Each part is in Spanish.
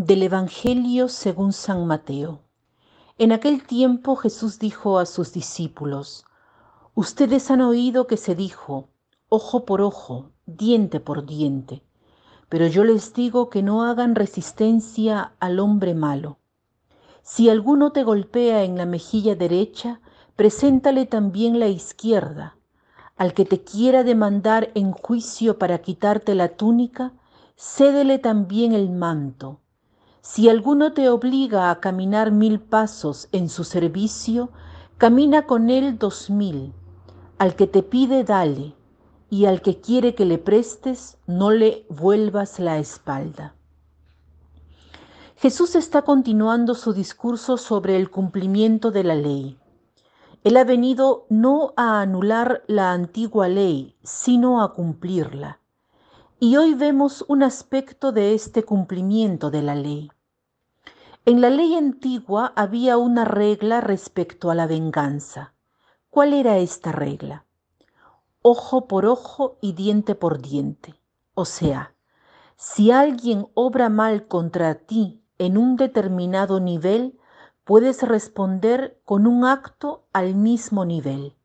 Del Evangelio según San Mateo. En aquel tiempo Jesús dijo a sus discípulos, Ustedes han oído que se dijo, ojo por ojo, diente por diente, pero yo les digo que no hagan resistencia al hombre malo. Si alguno te golpea en la mejilla derecha, preséntale también la izquierda. Al que te quiera demandar en juicio para quitarte la túnica, cédele también el manto. Si alguno te obliga a caminar mil pasos en su servicio, camina con él dos mil. Al que te pide, dale, y al que quiere que le prestes, no le vuelvas la espalda. Jesús está continuando su discurso sobre el cumplimiento de la ley. Él ha venido no a anular la antigua ley, sino a cumplirla. Y hoy vemos un aspecto de este cumplimiento de la ley. En la ley antigua había una regla respecto a la venganza. ¿Cuál era esta regla? Ojo por ojo y diente por diente. O sea, si alguien obra mal contra ti en un determinado nivel, puedes responder con un acto al mismo nivel.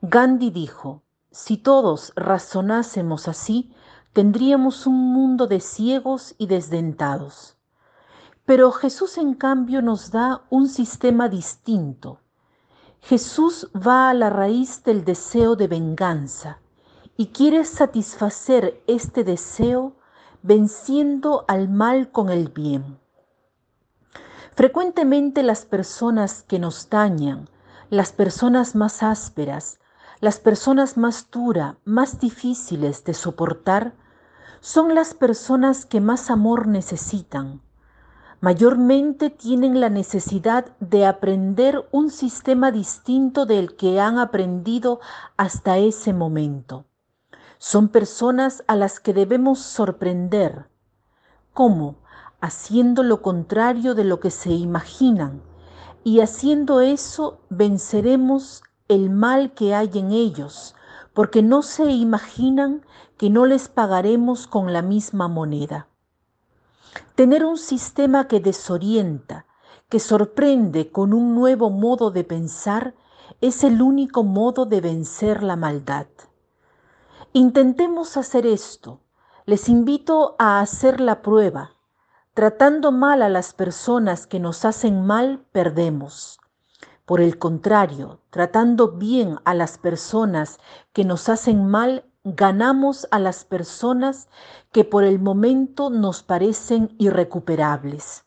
Gandhi dijo, si todos razonásemos así, tendríamos un mundo de ciegos y desdentados. Pero Jesús en cambio nos da un sistema distinto. Jesús va a la raíz del deseo de venganza y quiere satisfacer este deseo venciendo al mal con el bien. Frecuentemente las personas que nos dañan, las personas más ásperas, las personas más duras, más difíciles de soportar, son las personas que más amor necesitan. Mayormente tienen la necesidad de aprender un sistema distinto del que han aprendido hasta ese momento. Son personas a las que debemos sorprender. ¿Cómo? haciendo lo contrario de lo que se imaginan, y haciendo eso venceremos el mal que hay en ellos, porque no se imaginan que no les pagaremos con la misma moneda. Tener un sistema que desorienta, que sorprende con un nuevo modo de pensar, es el único modo de vencer la maldad. Intentemos hacer esto. Les invito a hacer la prueba Tratando mal a las personas que nos hacen mal, perdemos. Por el contrario, tratando bien a las personas que nos hacen mal, ganamos a las personas que por el momento nos parecen irrecuperables.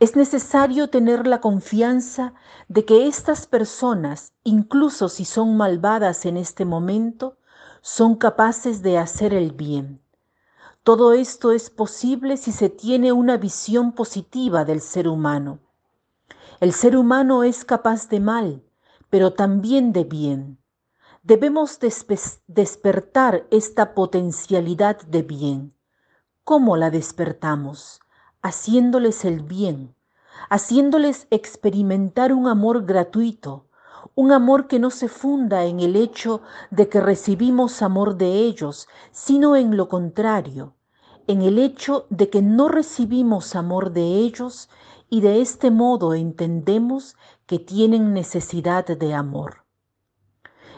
Es necesario tener la confianza de que estas personas, incluso si son malvadas en este momento, son capaces de hacer el bien. Todo esto es posible si se tiene una visión positiva del ser humano. El ser humano es capaz de mal, pero también de bien. Debemos despertar esta potencialidad de bien. ¿Cómo la despertamos? Haciéndoles el bien, haciéndoles experimentar un amor gratuito, un amor que no se funda en el hecho de que recibimos amor de ellos, sino en lo contrario, en el hecho de que no recibimos amor de ellos y de este modo entendemos que tienen necesidad de amor.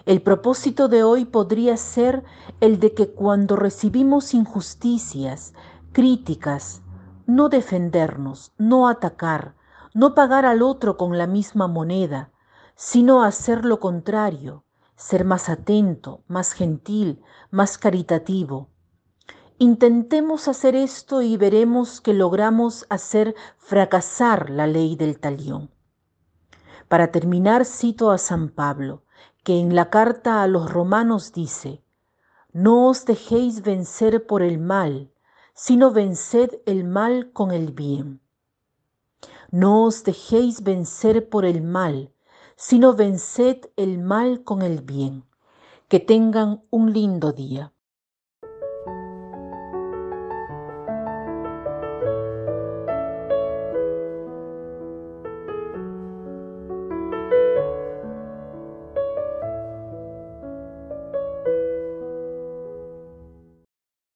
El propósito de hoy podría ser el de que cuando recibimos injusticias, críticas, no defendernos, no atacar, no pagar al otro con la misma moneda, sino hacer lo contrario, ser más atento, más gentil, más caritativo. Intentemos hacer esto y veremos que logramos hacer fracasar la ley del talión. Para terminar, cito a San Pablo, que en la carta a los romanos dice, No os dejéis vencer por el mal, sino venced el mal con el bien. No os dejéis vencer por el mal, sino venced el mal con el bien. Que tengan un lindo día.